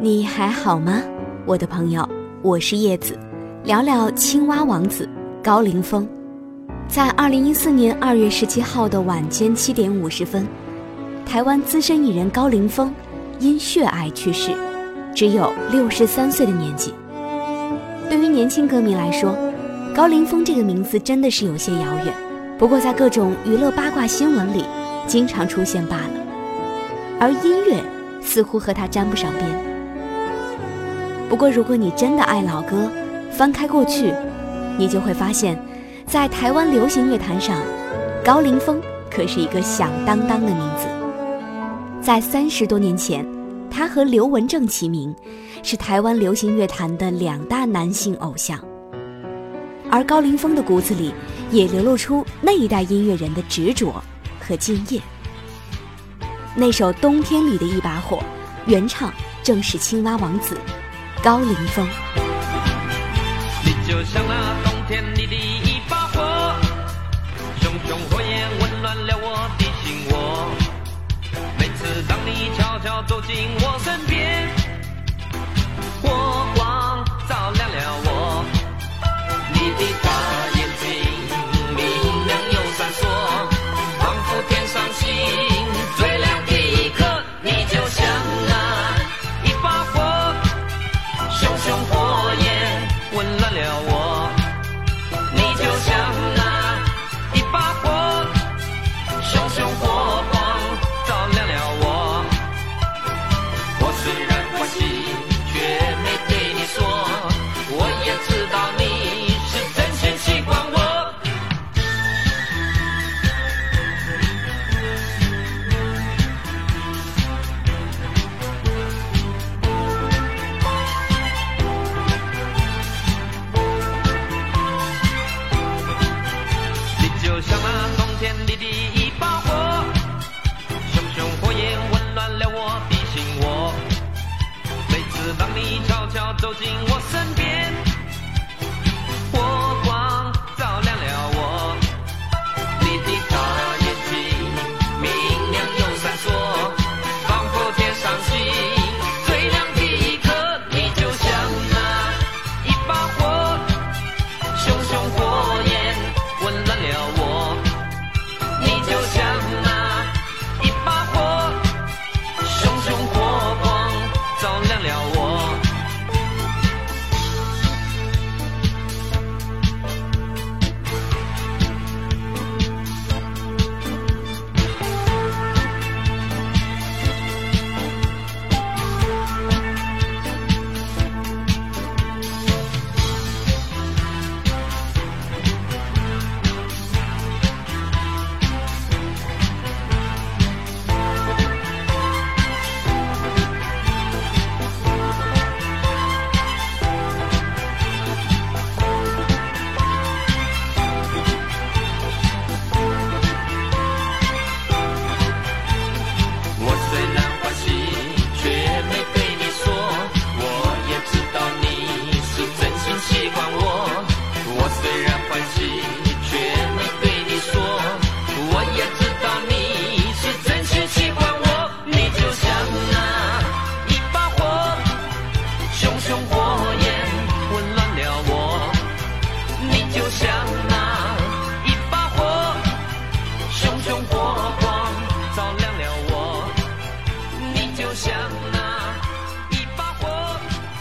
你还好吗，我的朋友？我是叶子，聊聊青蛙王子高凌风。在二零一四年二月十七号的晚间七点五十分，台湾资深艺人高凌风因血癌去世，只有六十三岁的年纪。对于年轻歌迷来说，高凌风这个名字真的是有些遥远。不过在各种娱乐八卦新闻里，经常出现罢了。而音乐似乎和他沾不上边。不过如果你真的爱老歌，翻开过去，你就会发现，在台湾流行乐坛上，高凌风可是一个响当当的名字。在三十多年前，他和刘文正齐名。是台湾流行乐坛的两大男性偶像，而高凌风的骨子里也流露出那一代音乐人的执着和敬业。那首《冬天里的一把火》，原唱正是青蛙王子高凌风。你就像那冬天里的一把火，熊熊火焰温暖了我的心窝。每次当你悄悄走进我身边。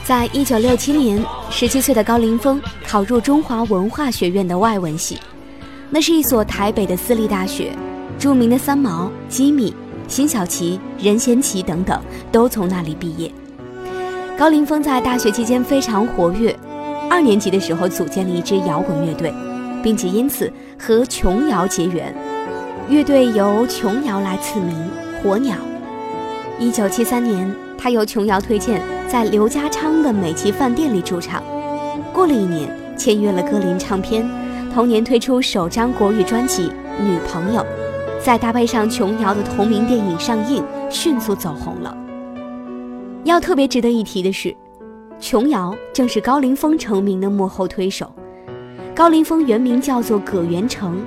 在一九六七年，十七岁的高凌风考入中华文化学院的外文系，那是一所台北的私立大学，著名的三毛、吉米、辛晓琪、任贤齐等等都从那里毕业。高凌风在大学期间非常活跃，二年级的时候组建了一支摇滚乐队，并且因此和琼瑶结缘，乐队由琼瑶来赐名火鸟。一九七三年，他由琼瑶推荐。在刘家昌的美琪饭店里驻唱，过了一年，签约了歌林唱片，同年推出首张国语专辑《女朋友》，再搭配上琼瑶的同名电影上映，迅速走红了。要特别值得一提的是，琼瑶正是高凌风成名的幕后推手。高凌风原名叫做葛元成，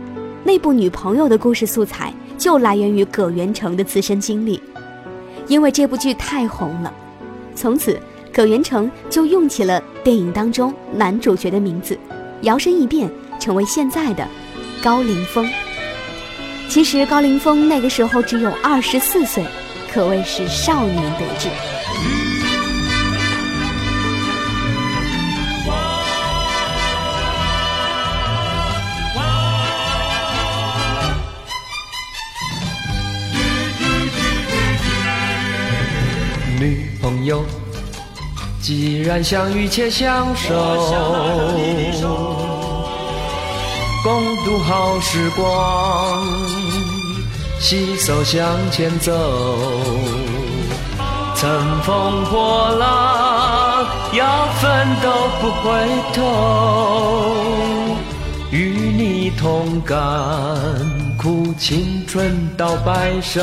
那部《女朋友》的故事素材就来源于葛元成的自身经历，因为这部剧太红了。从此，葛元成就用起了电影当中男主角的名字，摇身一变成为现在的高凌风。其实高凌风那个时候只有二十四岁，可谓是少年得志。友，既然相遇且相守，共度好时光，携手向前走。乘风破浪，要奋斗不回头，与你同甘苦，青春到白首。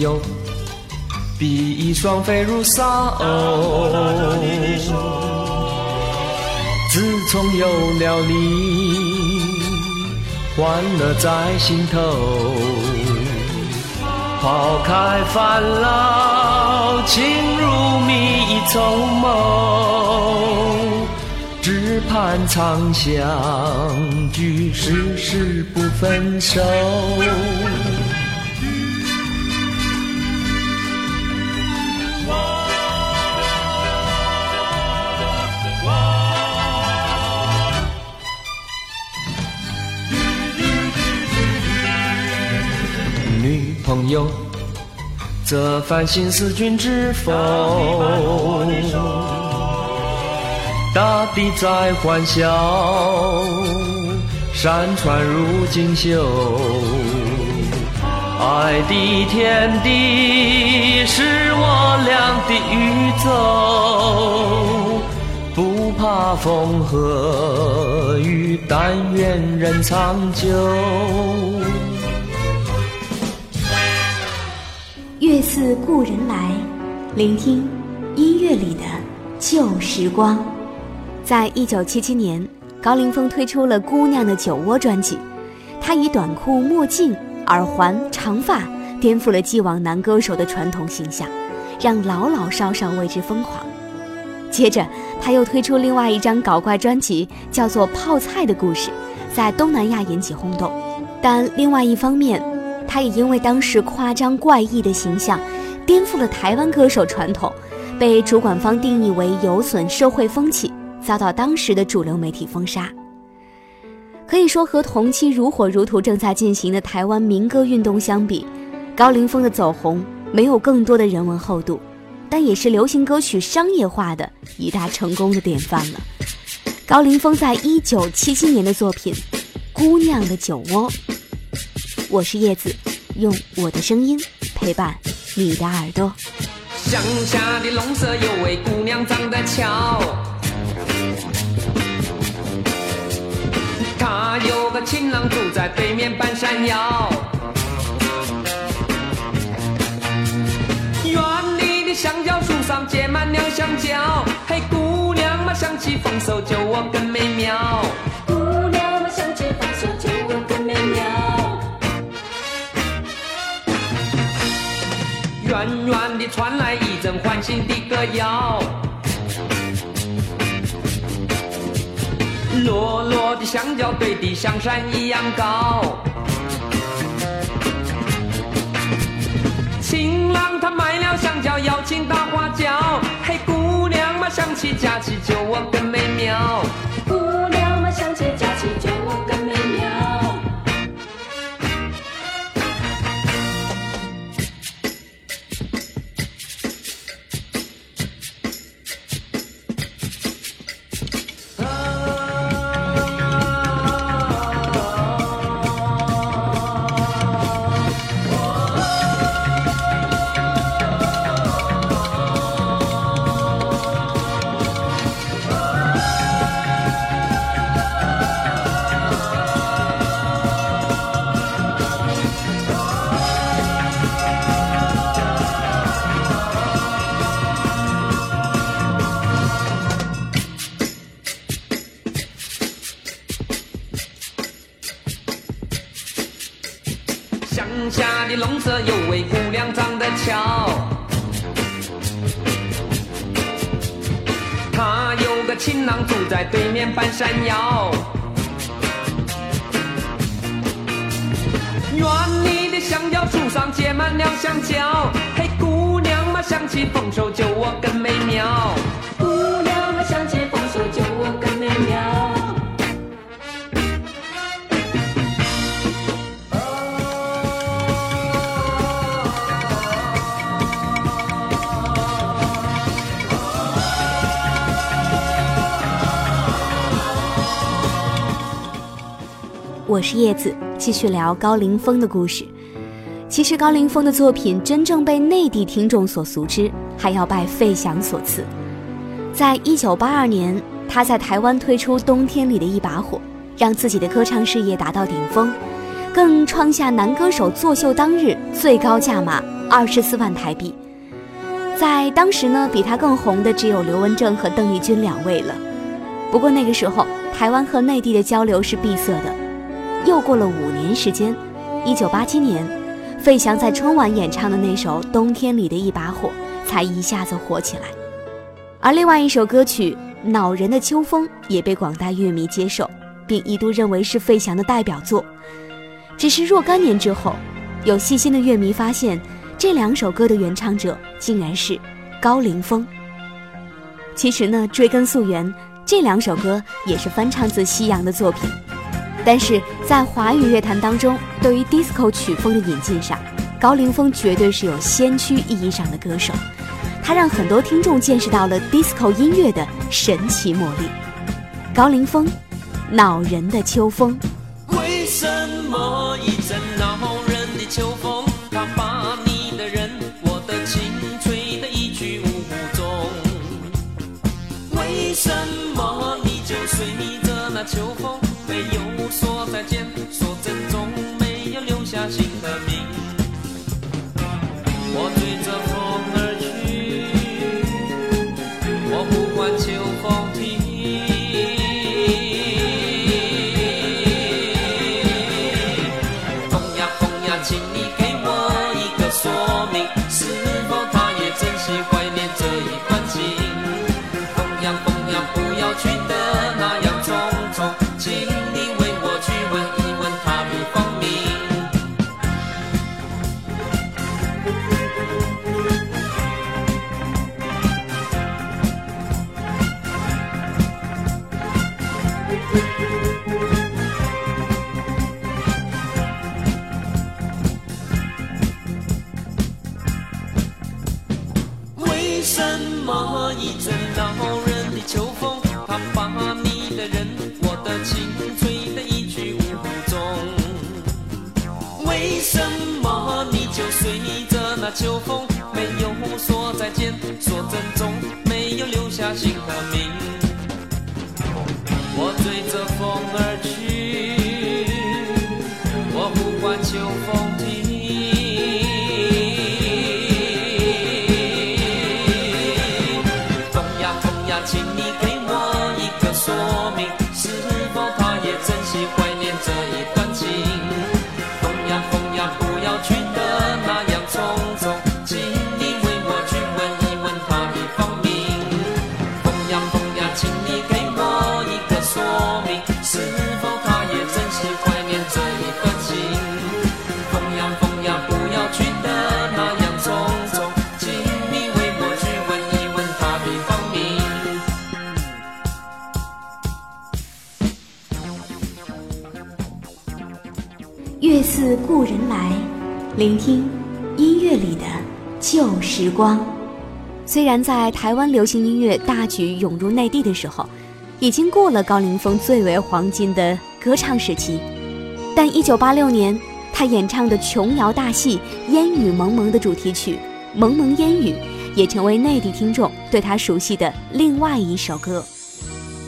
友，比翼双飞如沙鸥。自从有了你，欢乐在心头。抛开烦恼，情如蜜意绸缪，只盼长相聚，世世不分手。朋友，这番心思君知否？大地在欢笑，山川如锦绣。爱的天地是我俩的宇宙，不怕风和雨，但愿人长久。月似故人来，聆听音乐里的旧时光。在一九七七年，高凌风推出了《姑娘的酒窝》专辑，他以短裤、墨镜、耳环、长发，颠覆了既往男歌手的传统形象，让老老少少为之疯狂。接着，他又推出另外一张搞怪专辑，叫做《泡菜的故事》，在东南亚引起轰动。但另外一方面，他也因为当时夸张怪异的形象，颠覆了台湾歌手传统，被主管方定义为有损社会风气，遭到当时的主流媒体封杀。可以说，和同期如火如荼正在进行的台湾民歌运动相比，高凌风的走红没有更多的人文厚度，但也是流行歌曲商业化的一大成功的典范了。高凌风在一九七七年的作品《姑娘的酒窝》。我是叶子，用我的声音陪伴你的耳朵。乡下的农舍有位姑娘长得俏，她有个情郎住在对面半山腰。园里的香蕉树上结满了香蕉，嘿，姑娘嘛，想起丰收就我更美妙。姑娘嘛，想起丰收酒窝远远地传来一阵欢欣的歌谣，落落的香蕉堆得像山一样高。情郎他买了香蕉，邀请大花椒。嘿，姑娘嘛，想起假期酒窝更美妙。姑娘的弄色，有位姑娘长得俏。她有个情郎住在对面半山腰。园里的香蕉树上结满了香蕉，嘿，姑娘嘛想起丰收就我更美妙。姑娘嘛想起丰收就我更美妙。我是叶子，继续聊高凌风的故事。其实高凌风的作品真正被内地听众所熟知，还要拜费翔所赐。在一九八二年，他在台湾推出《冬天里的一把火》，让自己的歌唱事业达到顶峰，更创下男歌手作秀当日最高价码二十四万台币。在当时呢，比他更红的只有刘文正和邓丽君两位了。不过那个时候，台湾和内地的交流是闭塞的。又过了五年时间，一九八七年，费翔在春晚演唱的那首《冬天里的一把火》才一下子火起来，而另外一首歌曲《恼人的秋风》也被广大乐迷接受，并一度认为是费翔的代表作。只是若干年之后，有细心的乐迷发现，这两首歌的原唱者竟然是高凌风。其实呢，追根溯源，这两首歌也是翻唱自西洋的作品。但是在华语乐坛当中，对于 disco 曲风的引进上，高凌风绝对是有先驱意义上的歌手。他让很多听众见识到了 disco 音乐的神奇魔力。高凌风，《恼人的秋风》。为什么一阵恼人的秋风，它把你的人，我的情吹得一去无踪？为什么你就随着那秋风？说再见，说珍重，没有留下心情吹得一去无踪？为什么你就随着那秋风，没有说再见，说珍重，没有留下姓和名？我追着风而去，我不管秋。风时光。虽然在台湾流行音乐大举涌入内地的时候，已经过了高凌风最为黄金的歌唱时期，但1986年他演唱的琼瑶大戏《烟雨蒙蒙》的主题曲《蒙蒙烟雨》，也成为内地听众对他熟悉的另外一首歌。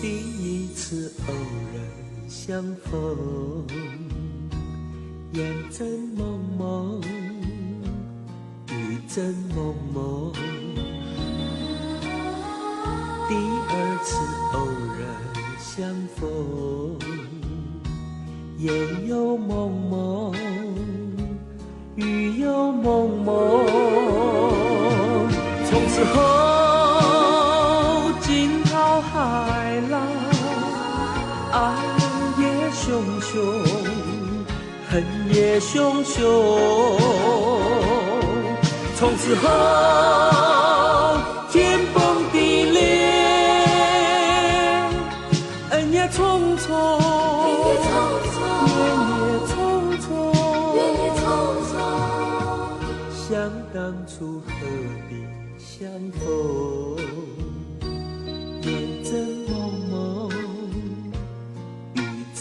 第一次偶然相逢，烟真蒙蒙，真蒙蒙。第二次偶然相逢，烟又蒙蒙，雨又蒙蒙。从此后，惊涛骇浪，爱也汹汹，恨也汹汹。从此后，天崩地裂，恩也匆匆，怨也匆匆。怨也匆匆想当初何必相逢？夜真蒙蒙，雨真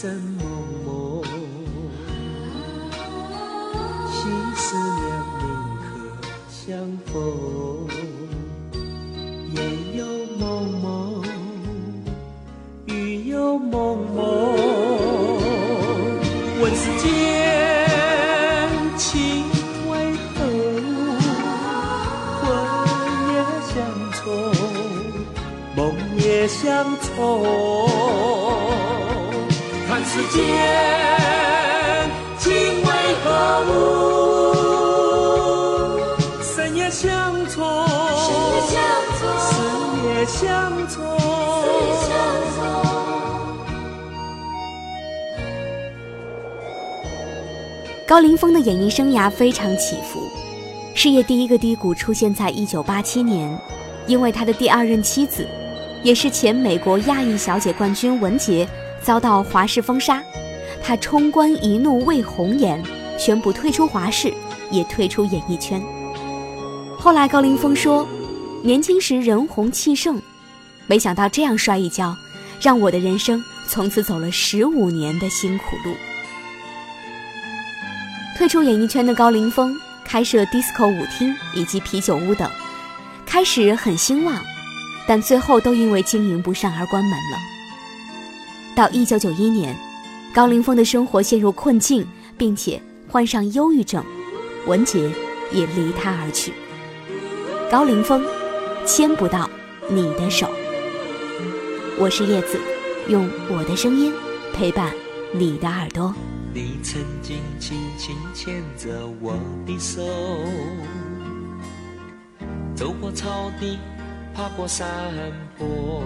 的演艺生涯非常起伏，事业第一个低谷出现在1987年，因为他的第二任妻子，也是前美国亚裔小姐冠军文洁遭到华视封杀，他冲冠一怒为红颜，宣布退出华视，也退出演艺圈。后来高凌风说，年轻时人红气盛，没想到这样摔一跤，让我的人生从此走了十五年的辛苦路。退出演艺圈的高凌风开设 disco 舞厅以及啤酒屋等，开始很兴旺，但最后都因为经营不善而关门了。到1991年，高凌风的生活陷入困境，并且患上忧郁症，文杰也离他而去。高凌风，牵不到你的手。我是叶子，用我的声音陪伴你的耳朵。你曾经轻轻牵着我的手，走过草地，爬过山坡。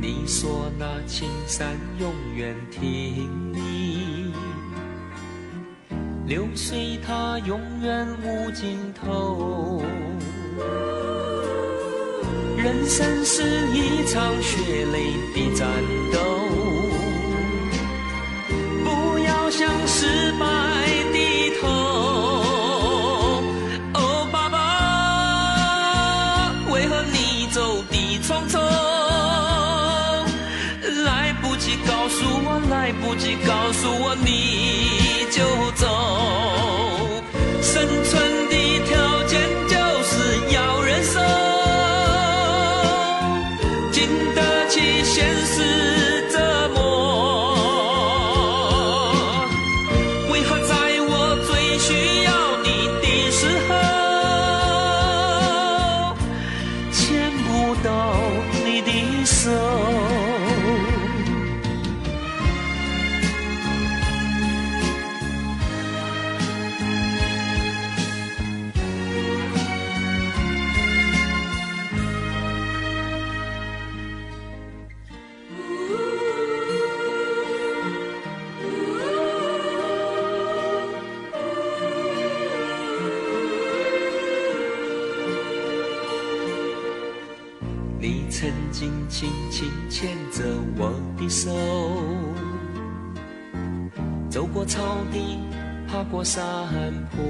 你说那青山永远挺你，流水它永远无尽头。人生是一场血泪的战斗。失败低头。哦，爸爸，为何你走的匆匆？来不及告诉我，来不及告诉我，你不到你的手？草地，爬过山坡。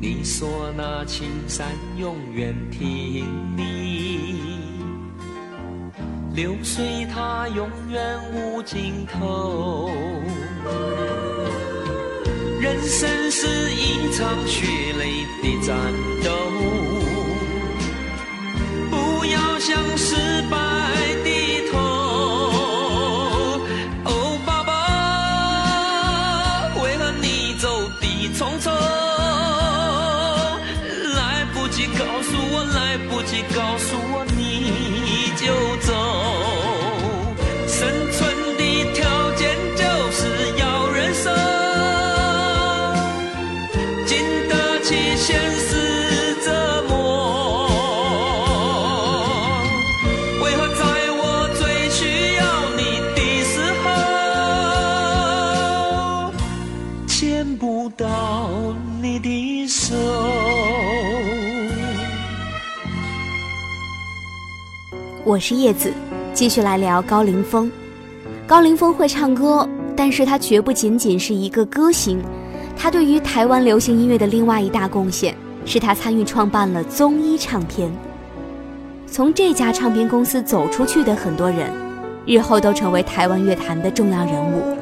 你说那青山永远挺你，流水它永远无尽头。人生是一场血泪的战我是叶子，继续来聊高凌风。高凌风会唱歌，但是他绝不仅仅是一个歌星。他对于台湾流行音乐的另外一大贡献，是他参与创办了综艺唱片。从这家唱片公司走出去的很多人，日后都成为台湾乐坛的重要人物。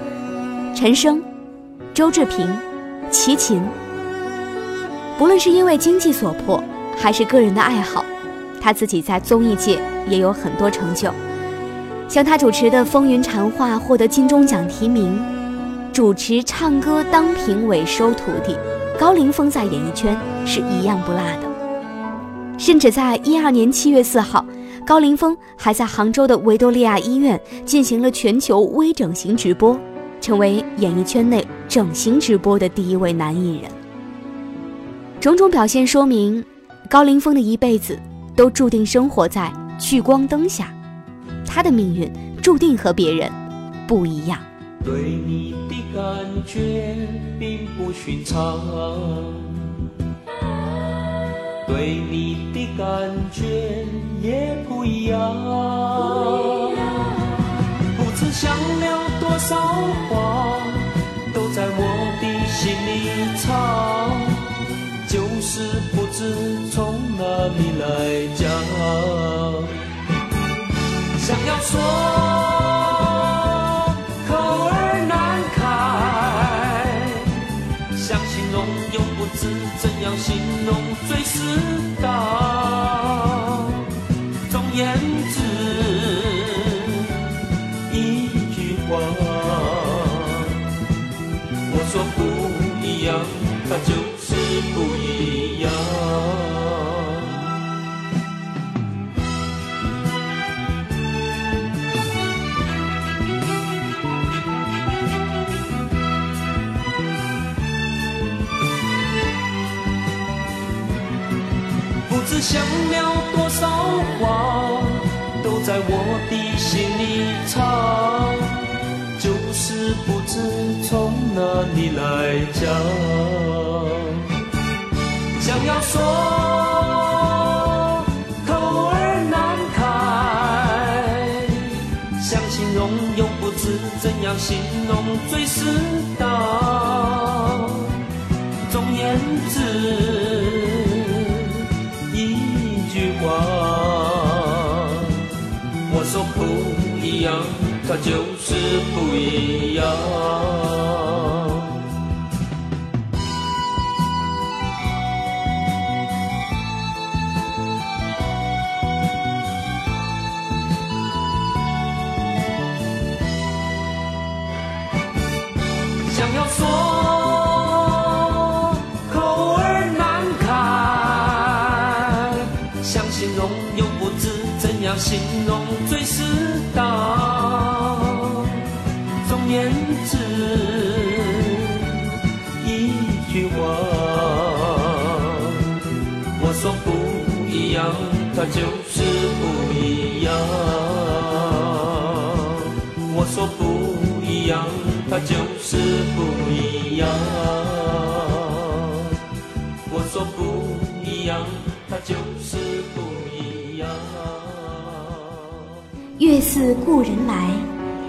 陈升、周志平、齐秦。不论是因为经济所迫，还是个人的爱好，他自己在综艺界也有很多成就。像他主持的《风云禅话》获得金钟奖提名，主持唱歌当评委收徒弟，高凌风在演艺圈是一样不落的。甚至在一二年七月四号，高凌风还在杭州的维多利亚医院进行了全球微整形直播，成为演艺圈内整形直播的第一位男艺人。种种表现说明，高凌风的一辈子都注定生活在聚光灯下，他的命运注定和别人不一样。对你的感觉并不寻常，对你的感觉也不一样，不知想了多少话，都在我的心里藏。就是不知从哪里来讲，想要说口儿难开，想形容又不知怎样形容最是不知想了多少话，都在我的心里藏，就是不知从哪里来讲。想要说，口儿难开；想形容，又不知怎样形容最适当。总言之，样，它就是不一样。形容最适当。总言之，一句话，我说不一样，它就是不一样。我说不一样，它就是不一样。我说不一样，它就是不月似故人来，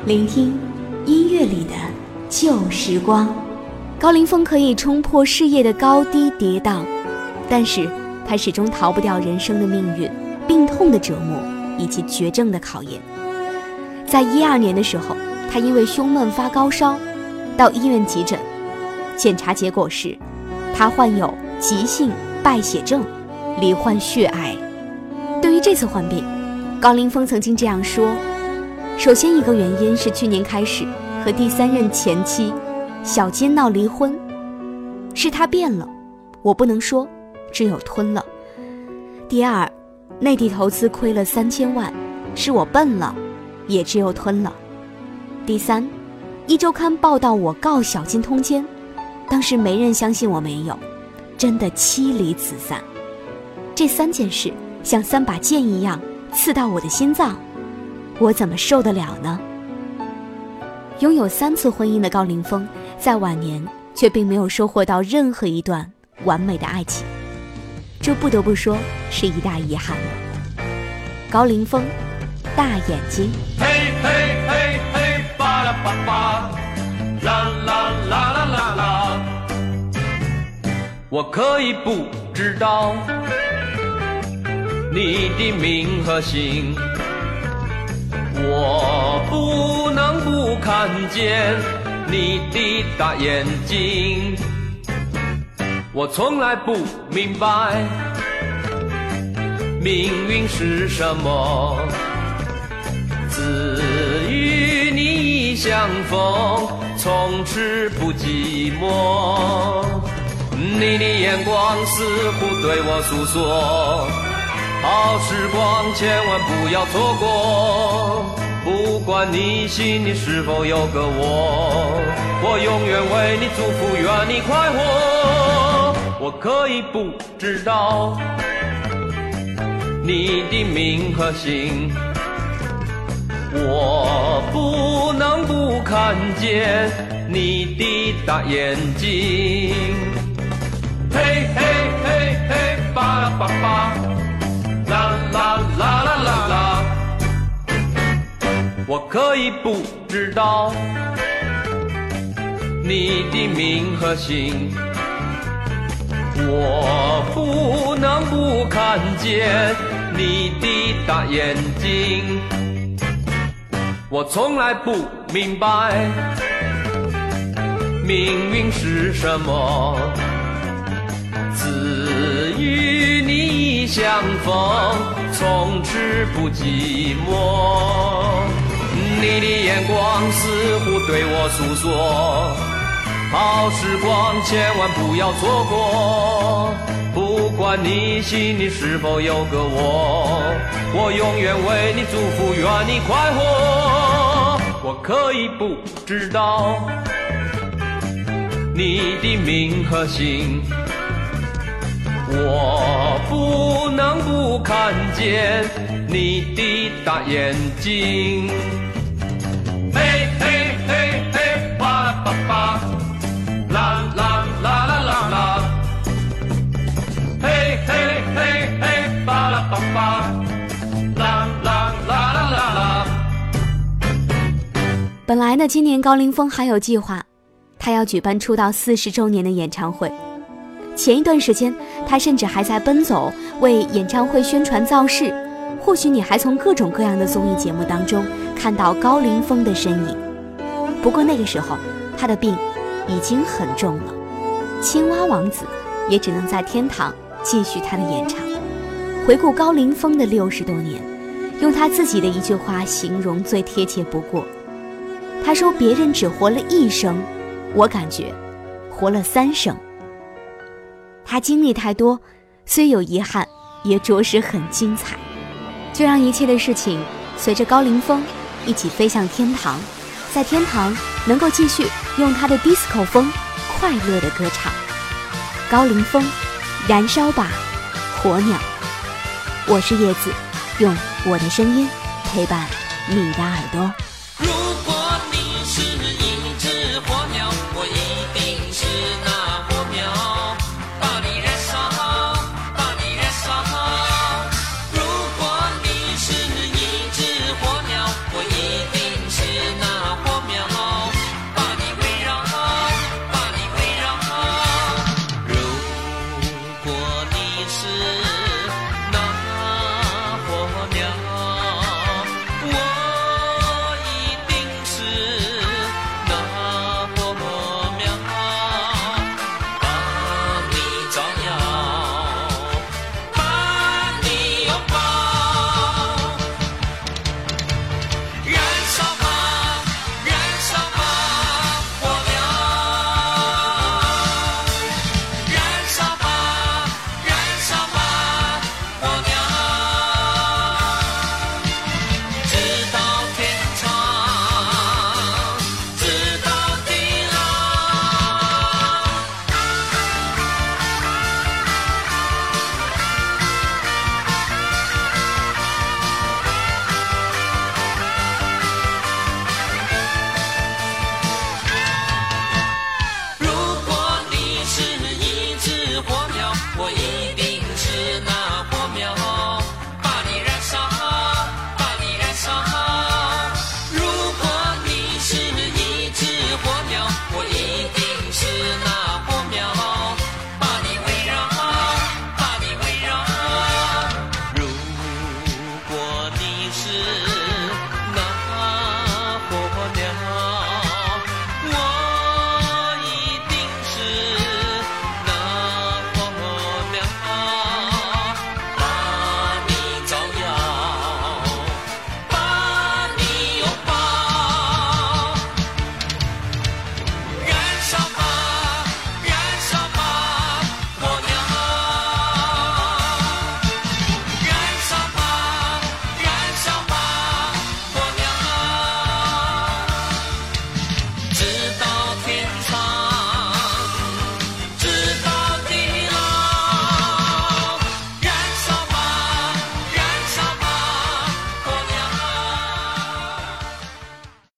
聆听音乐里的旧时光。高凌风可以冲破事业的高低跌宕，但是他始终逃不掉人生的命运、病痛的折磨以及绝症的考验。在一二年的时候，他因为胸闷发高烧，到医院急诊，检查结果是，他患有急性败血症，罹患血癌。对于这次患病，高凌风曾经这样说：“首先一个原因是去年开始和第三任前妻小金闹离婚，是他变了，我不能说，只有吞了。第二，内地投资亏了三千万，是我笨了，也只有吞了。第三，一周刊报道我告小金通奸，当时没人相信我没有，真的妻离子散。这三件事像三把剑一样。”刺到我的心脏，我怎么受得了呢？拥有三次婚姻的高凌风，在晚年却并没有收获到任何一段完美的爱情，这不得不说是一大遗憾。高凌风，大眼睛。嘿嘿嘿嘿，巴拉巴巴，啦啦啦啦啦啦。我可以不知道你的名和姓，我不能不看见你的大眼睛。我从来不明白命运是什么，只与你相逢，从此不寂寞。你的眼光似乎对我诉说，好时光千万不要错过。不管你心里是否有个我，我永远为你祝福，愿你快活。我可以不知道你的名和姓，我不能不看见你的大眼睛。嘿嘿嘿嘿，巴拉巴巴，啦啦啦啦啦。我可以不知道你的名和姓，我不能不看见你的大眼睛。我从来不明白命运是什么，只与你相逢，从此不寂寞。你的眼光似乎对我诉说，好时光千万不要错过。不管你心里是否有个我，我永远为你祝福，愿你快活。我可以不知道你的名和姓，我不能不看见你的大眼睛。嘿嘿嘿嘿，巴拉巴巴，啦啦啦啦啦啦。嘿嘿嘿嘿，巴拉巴巴，啦啦啦啦啦啦。本来呢，今年高凌风还有计划，他要举办出道四十周年的演唱会。前一段时间，他甚至还在奔走为演唱会宣传造势。或许你还从各种各样的综艺节目当中看到高凌风的身影。不过那个时候，他的病已经很重了，青蛙王子也只能在天堂继续他的演唱。回顾高凌风的六十多年，用他自己的一句话形容最贴切不过。他说：“别人只活了一生，我感觉活了三生。”他经历太多，虽有遗憾，也着实很精彩。就让一切的事情随着高凌风一起飞向天堂，在天堂能够继续用他的 disco 风快乐的歌唱。高凌风，燃烧吧，火鸟！我是叶子，用我的声音陪伴你的耳朵。